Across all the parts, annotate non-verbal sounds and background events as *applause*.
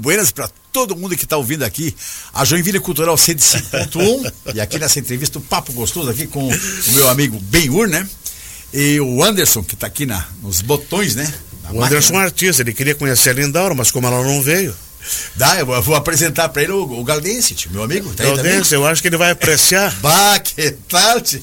buenas para todo mundo que está ouvindo aqui a Joinville Cultural 105.1 e aqui nessa entrevista um papo gostoso aqui com o meu amigo Benhur, né? E o Anderson que está aqui na, nos botões, né? Na o Anderson é um artista, ele queria conhecer a Lindaura, mas como ela não veio. Dá, eu vou apresentar para ele o, o Galdense, meu amigo. Tá Galdense, eu acho que ele vai apreciar. *laughs* bah, que tio?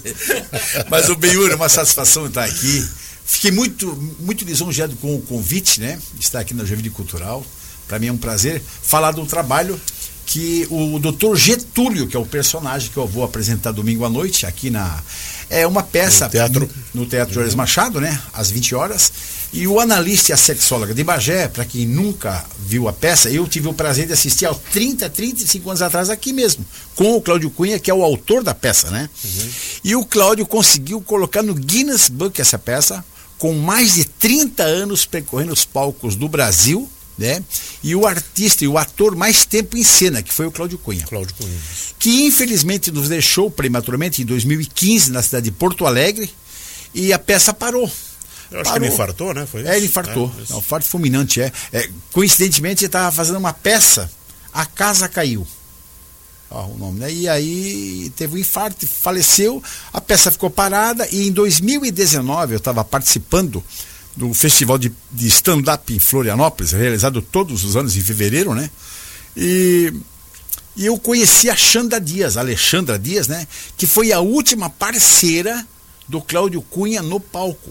Mas o Benhur, é uma satisfação estar aqui. Fiquei muito, muito lisonjeado com o convite, né? Estar aqui na Joinville Cultural. Para mim é um prazer falar do trabalho que o doutor Getúlio, que é o personagem que eu vou apresentar domingo à noite aqui na. É uma peça no Teatro, no, no teatro Jorge Machado, né? Às 20 horas. E o analista e a sexóloga de Bagé, para quem nunca viu a peça, eu tive o prazer de assistir há 30, 35 anos atrás aqui mesmo, com o Cláudio Cunha, que é o autor da peça, né? Uhum. E o Cláudio conseguiu colocar no Guinness Book essa peça com mais de 30 anos percorrendo os palcos do Brasil, né? E o artista e o ator mais tempo em cena, que foi o Cláudio Cunha. Cláudio Cunha. Que infelizmente nos deixou prematuramente em 2015 na cidade de Porto Alegre e a peça parou. Eu acho parou. que ele infartou, né? Foi isso? É, ele infartou. É, Não, farto fulminante, é. é coincidentemente, ele estava fazendo uma peça, a casa caiu o nome, né? E aí teve um infarto, faleceu, a peça ficou parada e em 2019 eu estava participando do festival de, de stand-up em Florianópolis, realizado todos os anos em fevereiro, né? E, e eu conheci a Xanda Dias, a Alexandra Dias, né? Que foi a última parceira do Cláudio Cunha no palco.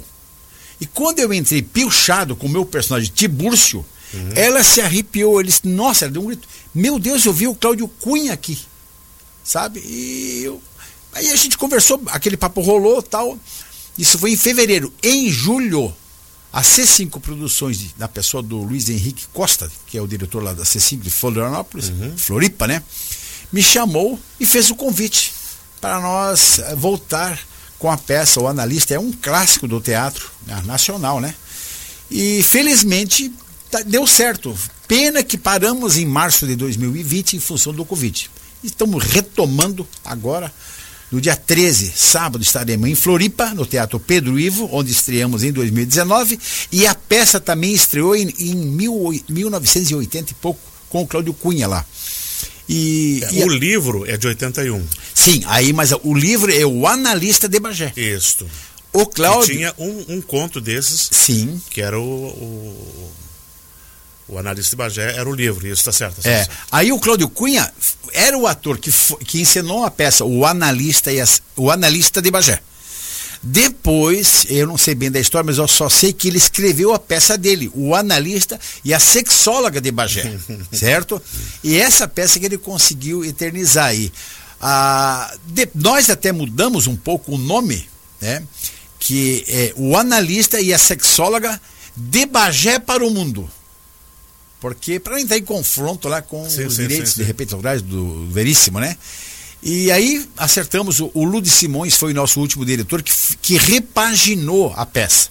E quando eu entrei pilchado com o meu personagem Tibúrcio, uhum. ela se arrepiou, ele disse, nossa, ela deu um grito. Meu Deus, eu vi o Cláudio Cunha aqui. Sabe? E eu, aí a gente conversou, aquele papo rolou tal. Isso foi em fevereiro. Em julho, a C5 Produções, na pessoa do Luiz Henrique Costa, que é o diretor lá da C5 de Florianópolis, uhum. Floripa, né? Me chamou e fez o convite para nós eh, voltar com a peça O Analista. É um clássico do teatro né, nacional, né? E felizmente tá, deu certo. Pena que paramos em março de 2020 em função do Covid. Estamos retomando agora. No dia 13, sábado, estaremos em Floripa, no Teatro Pedro Ivo, onde estreamos em 2019. E a peça também estreou em, em mil, 1980 e pouco, com o Cláudio Cunha lá. E, é, e o a... livro é de 81. Sim, aí, mas o livro é o Analista de Bagé. Isso. O Cláudio. E tinha um, um conto desses. Sim. Que era o, o o analista de Bagé era o livro, isso está certo. Tá é. Certo. Aí o Cláudio Cunha era o ator que, que ensinou a peça, o analista, e as, o analista de Bagé. Depois, eu não sei bem da história, mas eu só sei que ele escreveu a peça dele, o analista e a sexóloga de Bagé, *laughs* certo? E essa peça que ele conseguiu eternizar aí. Ah, de, nós até mudamos um pouco o nome, né? Que é o analista e a sexóloga de Bagé para o mundo. Porque para não entrar em confronto lá com sim, os sim, direitos sim, de repente autorais do Veríssimo, né? E aí acertamos, o, o Ludi Simões foi o nosso último diretor que, que repaginou a peça.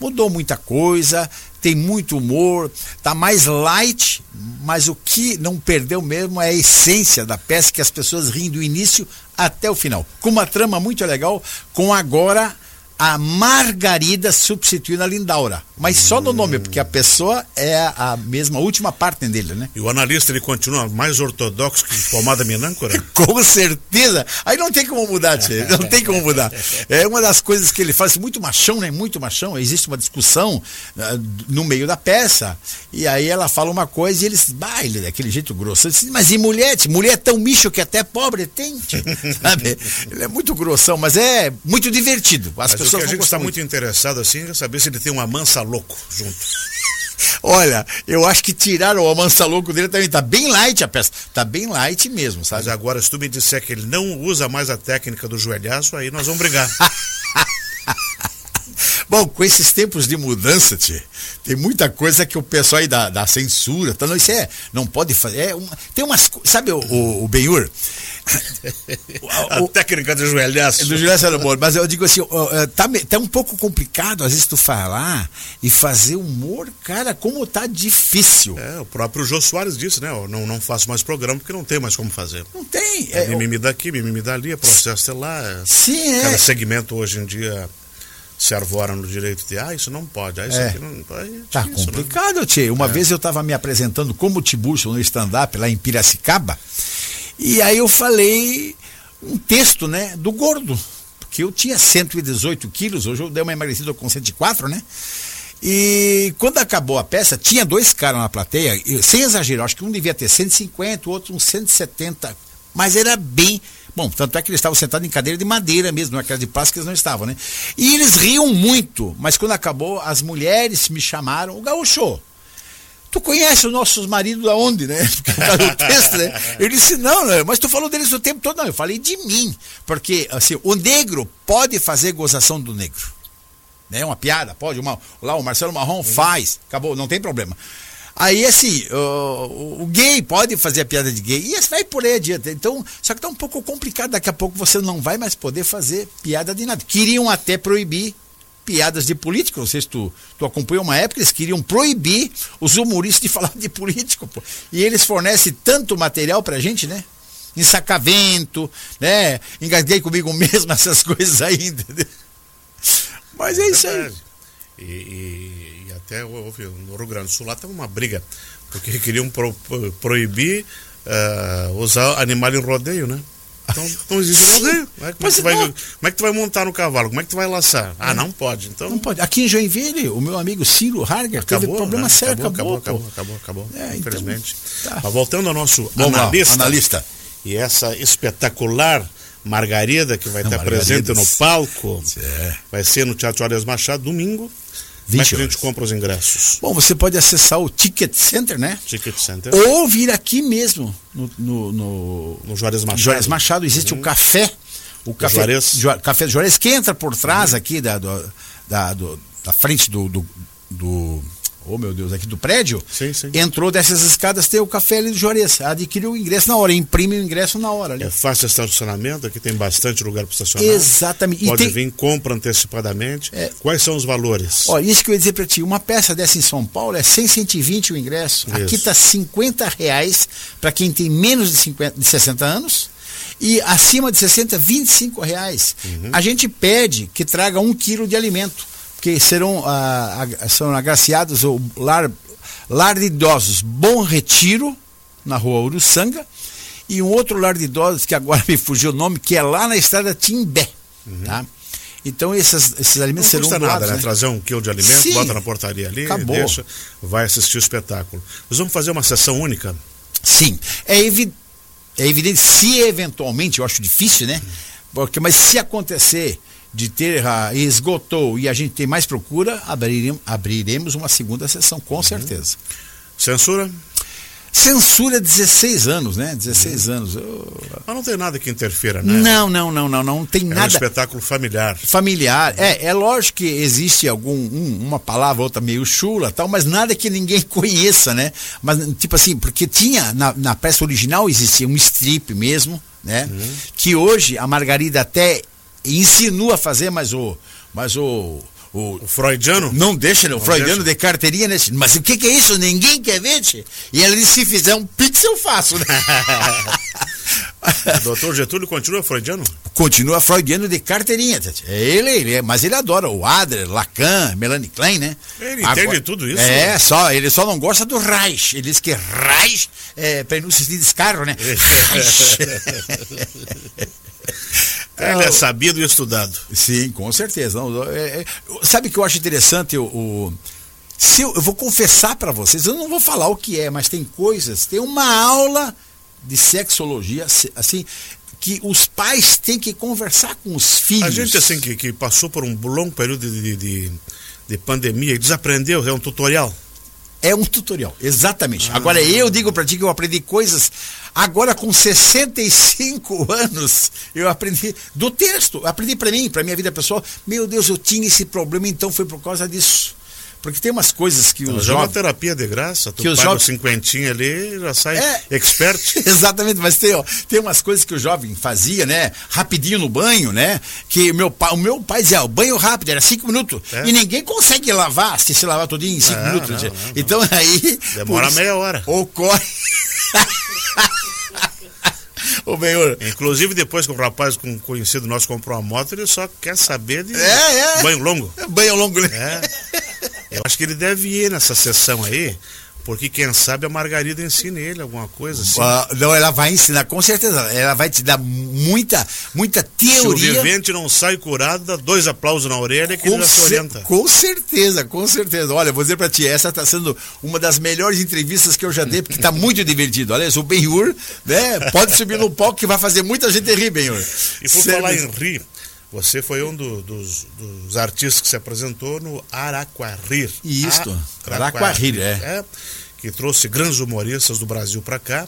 Mudou muita coisa, tem muito humor, tá mais light, mas o que não perdeu mesmo é a essência da peça, que as pessoas riem do início até o final. Com uma trama muito legal, com agora a Margarida substituindo a Lindaura. Mas hum. só no nome, porque a pessoa é a mesma última parte dele, né? E o analista ele continua mais ortodoxo que pomada minâncora? *laughs* Com certeza. Aí não tem como mudar, tchê. não tem como mudar. É uma das coisas que ele faz, muito machão, né? Muito machão. Existe uma discussão uh, no meio da peça, e aí ela fala uma coisa e eles, bah, ele é daquele jeito grosso. Disse, mas e mulher? Tchê? Mulher é tão micho que até pobre tem, tchê. *laughs* sabe? Ele é muito grossão, mas é muito divertido. As mas pessoas que a gente está muito interessado assim é saber se ele tem uma mansa louco junto. *laughs* Olha, eu acho que tiraram o mansa louco dele também. Tá bem light a peça. Tá bem light mesmo, sabe? Mas agora, se tu me disser que ele não usa mais a técnica do joelhaço, aí nós vamos brigar. *laughs* Bom, com esses tempos de mudança, tchê, tem muita coisa que o pessoal aí da, da censura, tá, não, isso é, não pode fazer. É uma, tem umas. Sabe o, o, o Benhur? *laughs* a o, técnica do joelhaço. Do joelhaço era bom, mas eu digo assim, tá, tá um pouco complicado às vezes tu falar e fazer humor, cara, como tá difícil. É, o próprio Jô Soares disse, né? Eu não, não faço mais programa porque não tem mais como fazer. Não tem. É, é mimimi daqui, mimimi dali, é processo sei lá. É, Sim, é. Cada segmento hoje em dia se arvora no direito de, ah, isso não pode, ah, isso É. aqui não pode. Tá isso, né? complicado, Tchê. Uma É. vez eu estava me apresentando como Tiburcio no stand-up lá em Piracicaba, e aí eu falei um texto, né, do gordo, porque eu tinha 118 quilos, hoje eu dei uma emagrecida com 104, né? E quando acabou a peça, tinha dois caras na plateia, sem exagero, acho que um devia ter 150, o outro uns 170, mas era bem. Bom, tanto é que eles estavam sentados em cadeira de madeira mesmo, não aquela de plástico eles não estavam, né? E eles riam muito, mas quando acabou, as mulheres me chamaram, o gaúcho, tu conhece os nossos maridos aonde, né? *laughs* Porque tá no texto, né? Eu disse, não, né? mas tu falou deles o tempo todo. Não, eu falei de mim. Porque, assim, o negro pode fazer gozação do negro. Né? Uma piada, pode. Uma, lá o Marcelo Marrom faz. Acabou, não tem problema. Aí, assim, o, o gay pode fazer a piada de gay. E vai por aí adiante. Então, só que tá um pouco complicado. Daqui a pouco você não vai mais poder fazer piada de nada. Queriam até proibir piadas de político. Não sei se tu, tu acompanhou uma época, eles queriam proibir os humoristas de *laughs* falar de político. Pô. E eles fornecem tanto material pra gente, né? Ensacavento, né? Engasguei comigo mesmo, *laughs* essas coisas aí, entendeu? Mas é isso aí. E, e- e até houve no Rio Grande do Sul lá teve uma briga, porque queriam pro- pro- proibir ah, usar animal em rodeio, né? Então não existe rodeio. Como é, que tu vai, como é que tu vai montar no cavalo? Como é que tu vai laçar? Ah, não pode. Então Não pode. Aqui em Joinville, o meu amigo Ciro Harger teve acabou, problema né? sério, acabou, acabou. acabou, acabou, acabou, acabou, É, então, infelizmente. tá. Mas voltando ao nosso Vamos lá, analista, analista. e essa espetacular Margarida que vai Não, estar presente no palco, É. vai ser no Teatro Arias Machado domingo. Como é 20 que a gente compra os ingressos? Bom, você pode acessar o Ticket Center, né? Ticket Center. Ou vir aqui mesmo, no, no, no No Juarez Machado. Juarez Machado, existe o café. O café, Juarez. Ju- café Juarez, que entra por trás aqui da, do- da, do- da frente do, do, do- Oh meu Deus, aqui do prédio. Sim, sim. Entrou dessas escadas, tem o café ali do Juarez. Adquiriu o ingresso na hora, imprime o ingresso na hora ali. É fácil estacionamento, aqui tem bastante lugar para estacionar. Exatamente. Pode tem- vir, compra antecipadamente. É. Quais são os valores? Ó, isso que eu ia dizer pra ti, uma peça dessa em São Paulo é 100, 120 o ingresso. Aqui Isso. tá 50 reais para quem tem menos de, 50, de 60 anos e acima de 60, 25 reais. Uhum. A gente pede que traga um quilo de alimento, porque serão, ah, ag- são agraciados o lar, lar de idosos Bom Retiro, na rua Uruçanga, e um outro lar de idosos, que agora *laughs* me fugiu o nome, que é lá na estrada Timbé. Tá? Então esses, esses Uhum. Não alimentos serão custa nada, doados, né? né? Trazer um quilo de alimento, Sim. bota na portaria ali, Acabou. deixa, vai assistir o espetáculo. Nós vamos fazer uma sessão única. Sim, é, evi é evidente, se eventualmente, eu acho difícil, né? Porque, mas se acontecer de ter, ah, esgotou e a gente tem mais procura, abriremos, abriremos uma segunda sessão, com certeza. Censura? Censura 16 anos, né? 16 anos. eu- Mas não tem nada que interfira, né? Não, não, não, não, não tem É um nada espetáculo familiar. familiar. É, é lógico que existe algum um- uma palavra outra meio chula, tal, mas nada que ninguém *laughs* conheça, né? Mas tipo assim, porque tinha na, na peça original existia um strip mesmo, né? Que hoje a Margarida até insinua a fazer, mas o mas o o O freudiano? não deixa, né? o Não Freudiano deixa. de carteirinha, né? Mas o que, que é isso? Ninguém quer ver, tchê? E ela disse, se fizer um pix, eu faço, né? O *laughs* doutor Getúlio continua freudiano? Continua freudiano de carteirinha. Tati. É ele, ele é, mas ele adora o Adler, Lacan, Melanie Klein, né? Ele entende tudo isso? É, só, ele só não gosta do Reich. Ele diz que Reich é prenúncio de descarro, né? Reich. *laughs* *laughs* Ele é sabido e estudado. Sim, com certeza. Não, é- é- sabe o que eu acho interessante? O, o- se eu, eu vou confessar para vocês, eu não vou falar o que é, mas tem coisas, tem uma aula de sexologia, se- assim, que os pais têm que conversar com os filhos. A gente, assim, que, que passou por um longo período de, de, de pandemia e desaprendeu, é um tutorial. É um tutorial, exatamente. Ah. Agora eu digo pra ti que eu aprendi coisas. Agora com 65 *laughs* anos, eu aprendi do texto. Aprendi pra mim, pra minha vida pessoal. Meu Deus, eu tinha esse problema, então foi por causa disso. Porque tem umas coisas que os Já é uma jovens. terapia de graça, tu Que os paga jovens- o cinquentinho ali já sai É. expert. *laughs* Exatamente, mas tem, ó, tem umas coisas que o jovem fazia, né? Rapidinho no banho, né? Que meu pai, o meu pai dizia, o banho rápido, era cinco minutos. É. E ninguém consegue lavar, se se lavar todinho em cinco minutos. não, não, não. Então aí. Demora isso, meia hora. Ocorre. *laughs* Ô, Benhor. Inclusive, depois que o rapaz com conhecido nosso comprou a moto, ele só quer saber de É, é. banho longo. Banho longo, né? É. *laughs* Eu acho que ele deve ir nessa sessão aí, porque quem sabe a Margarida ensina ele alguma coisa assim. Ah, não, ela vai ensinar, com certeza. Ela vai te dar muita, muita Se o teoria. vivente não sai curado, dá dois aplausos na orelha que ele Com, já se orienta. com certeza, com certeza. Olha, vou dizer pra ti, essa tá sendo uma das melhores entrevistas que eu já dei, porque tá muito divertido. Olha, o Benhur, né? Pode subir no palco que vai fazer muita gente rir, Benhur. E por Sério falar em rir, você foi um do- dos, dos artistas que se apresentou no Araquarir. Isto, A- Araquarir, é. é. Que trouxe grandes humoristas do Brasil para cá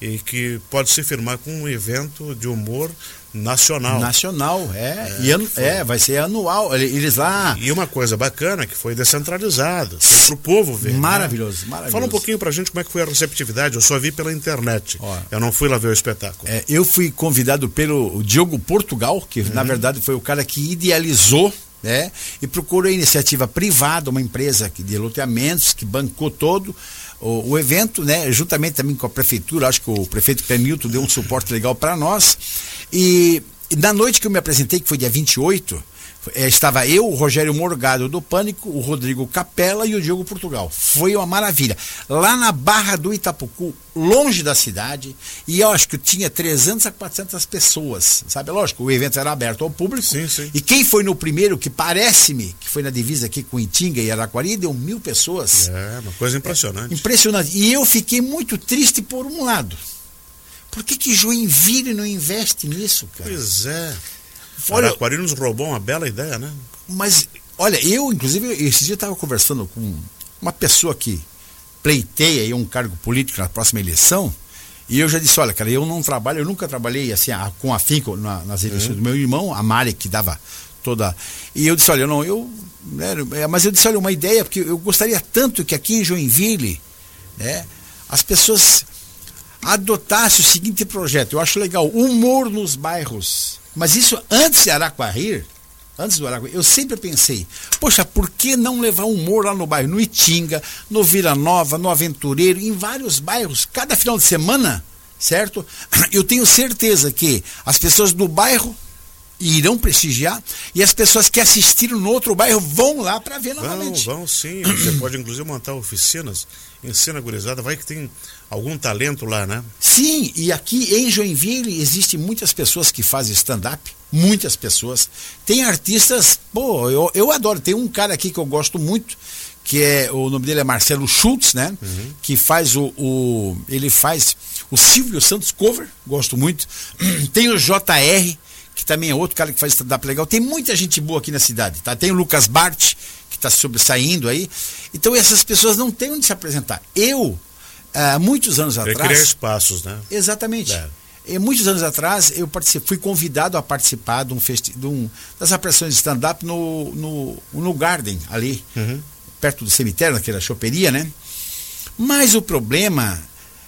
e que pode se firmar com um evento de humor nacional. Nacional, é. e ano- foi. é, vai ser anual. Eles lá. E uma coisa bacana que foi descentralizado, foi pro povo ver. né? Maravilhoso, maravilhoso. Fala um pouquinho pra gente como é que foi a receptividade. Eu só vi pela internet. Ó. Eu não fui lá ver o espetáculo. É, eu fui convidado pelo Diogo Portugal, que na verdade foi o cara que idealizou, né? E procurou a iniciativa privada, uma empresa que- de loteamentos que bancou todo o, o evento, né? Juntamente também com a prefeitura, acho que o prefeito Clemilton deu um suporte legal para nós. E, e na noite que eu me apresentei, que foi dia 28, eh, estava eu, o Rogério Morgado do Pânico, o Rodrigo Capella e o Diogo Portugal. Foi uma maravilha. Lá na Barra do Itapucu, longe da cidade, e eu acho que tinha 300 a 400 pessoas, sabe? Lógico, o evento era aberto ao público. Sim, sim. E quem foi no primeiro, que parece-me que foi na divisa aqui com Itinga e Araquari, deu mil pessoas. É, uma coisa impressionante. Impressionante. E eu fiquei muito triste por um lado. Por que, que Joinville não investe nisso, cara? Pois é. Olha- Araquari nos roubou uma bela ideia, né? Mas, olha, eu, inclusive, esse dia eu estava conversando com uma pessoa que pleiteia aí um cargo político na próxima eleição, e eu já disse, olha, cara, eu não trabalho, eu nunca trabalhei assim, a- com afinco na- nas eleições do meu irmão, a Mari, que dava toda. E eu disse, olha, não, eu. né, é, mas eu disse, olha, uma ideia, porque eu gostaria tanto que aqui em Joinville, né, as pessoas adotassem o seguinte projeto. Eu acho legal, humor nos bairros. Mas isso antes de Araquarir, antes do Araquarir, eu sempre pensei, poxa, por que não levar humor lá no bairro? No Itinga, no Vila Nova, no Aventureiro, em vários bairros, cada final de semana, certo? *clears throat* Eu tenho certeza que as pessoas do bairro irão prestigiar e as pessoas que assistiram no outro bairro vão lá para ver Vão, novamente. vão sim. *clears throat* Você pode inclusive montar oficinas, ensina gurizada, vai que tem algum talento lá, né? Sim, e aqui em Joinville existem muitas pessoas que fazem stand-up, muitas pessoas. Tem artistas, pô, eu, eu adoro. Tem um cara aqui que eu gosto muito, que é, o nome dele é Marcelo Schultz, né? Que faz o, o- ele faz o Silvio Santos cover, gosto muito. *clears throat* Tem o JR, que também é outro cara que faz stand-up legal. Tem muita gente boa aqui na cidade, tá? Tem o Lucas Bart, que está sobressaindo aí. Então essas pessoas não têm onde se apresentar. Eu, há muitos anos atrás. criar espaços, né? Exatamente. É. E muitos anos atrás eu fui convidado a participar de um, festi de um das apresentações de stand-up no, no, no Garden, ali, Uhum. perto do cemitério, naquela choperia, né? Mas o problema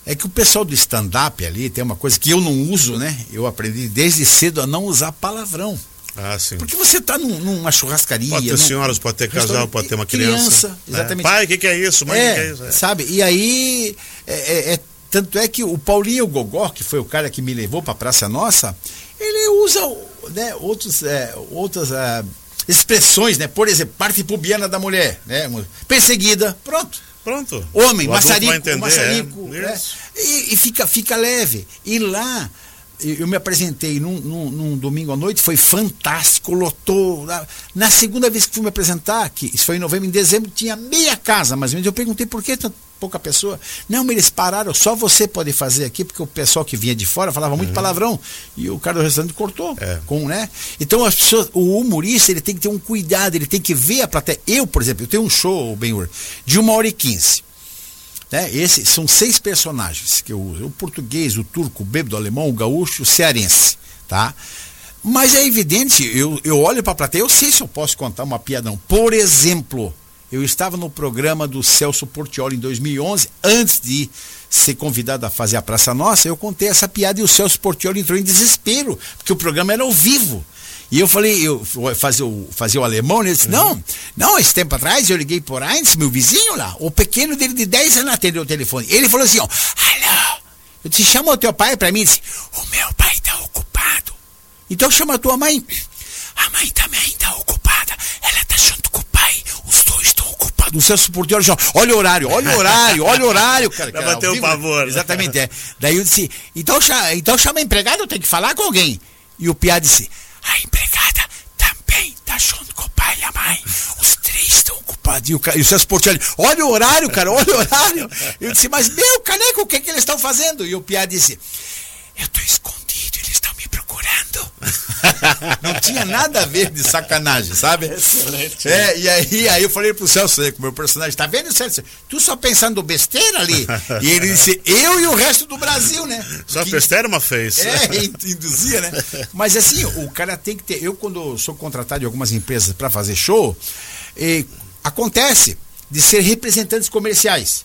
é que o pessoal do stand-up ali tem uma coisa que eu não uso, né? Eu aprendi desde cedo a não usar palavrão. Ah, sim. Porque você está num, numa churrascaria. Pode ter num- senhoras, pode ter casal, pode ter uma criança, criança. né? exatamente. Pai, o que, que é isso? Mãe, o que, que é É, isso? É. sabe? E aí, é, é- é- tanto é que o Paulinho Gogó, que foi o cara que me levou para Praça Nossa, ele usa né, outros, é, outras é, expressões, né? Por exemplo, parte pubiana da mulher, né? Perseguida, pronto. Pronto. Homem, O maçarico, entender, maçarico, é. Isso. E, e fica, fica leve. E lá, eu me apresentei num, num- num domingo à noite, foi fantástico, lotou. Na, segunda vez que fui me apresentar, que isso foi em novembro, em dezembro, tinha meia casa, mais ou menos. Eu perguntei por que tanta pouca pessoa. Não, mas eles pararam, só você pode fazer aqui, porque o pessoal que vinha de fora falava muito palavrão. E o cara do restaurante cortou. Uhum. É. Com, né? Então as pessoas, o humorista, ele tem que ter um cuidado, ele tem que ver a plateia. Eu, por exemplo, eu tenho um show, Benhur, de uma hora e quinze. Né? Esse, são seis personagens que eu uso: o português, o turco, o bêbado, o alemão, o gaúcho, o cearense. Tá? Mas é evidente, eu, eu olho para a plateia, eu sei se eu posso contar uma piadão. Por exemplo, eu estava no programa do Celso Portioli em 2011, antes de ser convidado a fazer a Praça Nossa, eu contei essa piada e o Celso Portioli entrou em desespero, porque o programa era ao vivo. E eu falei, eu fazia o, fazia o alemão, né? ele disse, não, não, esse tempo atrás eu liguei por Heinz, meu vizinho lá, o pequeno dele de 10 anos atendeu o telefone. Ele falou assim, ó, alô, Eu disse, chama o teu pai pra mim. Ele disse, o meu pai tá ocupado. Então chama a tua mãe. A mãe também tá ocupada. Ela tá junto com o pai. Os dois estão ocupados. O Celso Portioli já, olha o horário, olha o horário, olha o horário, cara. Pra bater o vivo, pavor. né? Exatamente, é. Daí eu disse, então, então chama a empregada, eu tenho que falar com alguém. E o Piá disse, E o, e o Celso Portioli, olha o horário, cara, olha o horário. Eu disse, mas meu caneco, o que, que eles estão fazendo? E o Piá disse, eu tô escondido, eles estão me procurando. *laughs* Não tinha nada a ver de sacanagem, sabe? Excelente. É, e aí, aí eu falei pro Celso, né, o meu personagem, tá vendo, Celso? Tu só pensando besteira ali. E ele disse, eu e o resto do Brasil, né? Só Que- besteira uma fez. é, *laughs* in- induzia, né? Mas assim, o cara tem que ter. Eu, quando sou contratado em algumas empresas para fazer show, eh, acontece de ser representantes comerciais.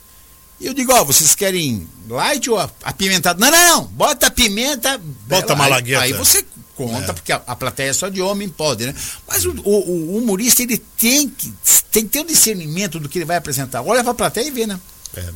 E eu digo, ó, vocês querem light ou ap- apimentado? Não, não, não, bota pimenta. Bota malagueta. Aí, você conta, porque a, a plateia é só de homem, pode, né? Mas o, o- o humorista, ele tem que, tem que ter um discernimento do que ele vai apresentar. Olha pra plateia e vê, né? É.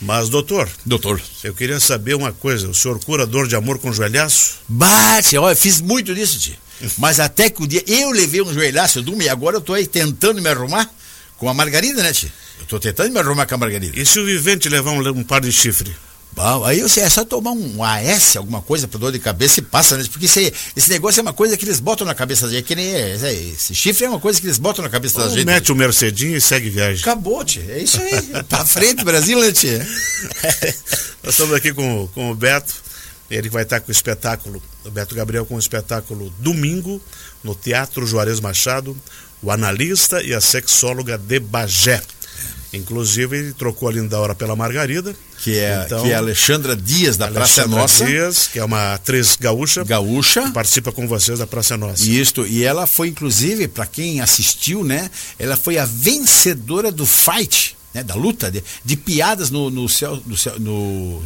Mas, doutor, Doutor. eu queria saber uma coisa. O senhor cura dor de amor com joelhaço? Bate, olha, fiz muito disso, tio. Mas até que o dia eu levei um joelhaço, eu durmo, e agora eu tô aí tentando me arrumar com a Margarida, né, tio? Eu tô tentando me arrumar com a Margarida. E se o vivente levar um, um par de chifre? Bom, aí você é só tomar um AS, alguma coisa pra dor de cabeça e passa, né? Porque esse, esse negócio é uma coisa que eles botam na cabeça da gente. Que nem é, é, esse chifre é uma coisa que eles botam na cabeça da gente. mete o Mercedinho e segue viagem. Acabou, tio. É isso aí. pra frente, Brasil, né, tio? *laughs* Nós estamos aqui com, com o Beto. Ele vai estar com o espetáculo, o Beto Gabriel com o espetáculo domingo no Teatro Juarez Machado, o analista e a sexóloga de Bagé. Inclusive, ele trocou a Lindaura pela Margarida. Que é, Então, que é a Alexandra Dias da Praça Alexandra Nossa. Dias, que é uma atriz gaúcha, Gaúcha. que participa com vocês da Praça Nossa. Isto, e ela foi, inclusive, para quem assistiu, né? Ela foi a vencedora do fight, né? Da luta, de, de piadas no, no céu, no, céu, no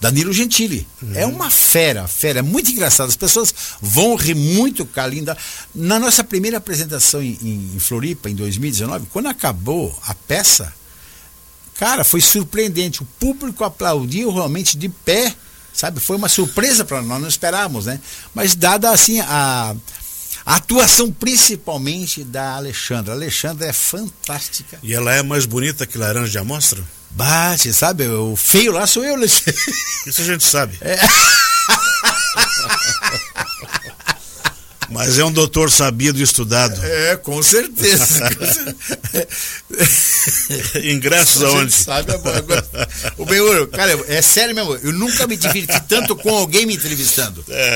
Danilo Gentili. É uma fera, fera, é muito engraçado. As pessoas vão rir muito com a Linda. Na nossa primeira apresentação em, em- em Floripa, em 2019, quando acabou a peça, cara, foi surpreendente. O público aplaudiu realmente de pé, sabe? Foi uma surpresa para nós, não esperávamos, né? Mas dada assim a, a atuação principalmente da Alexandra. A Alexandra é fantástica. E ela é mais bonita que laranja de amostra? Bate, sabe? O feio lá sou eu, Alexandre. Isso a gente sabe. Mas é um doutor sabido e estudado. É, com certeza. *laughs* Ingressos aonde? sabe agora. O Benhur, cara, é sério mesmo, eu nunca me diverti tanto com alguém me entrevistando. É.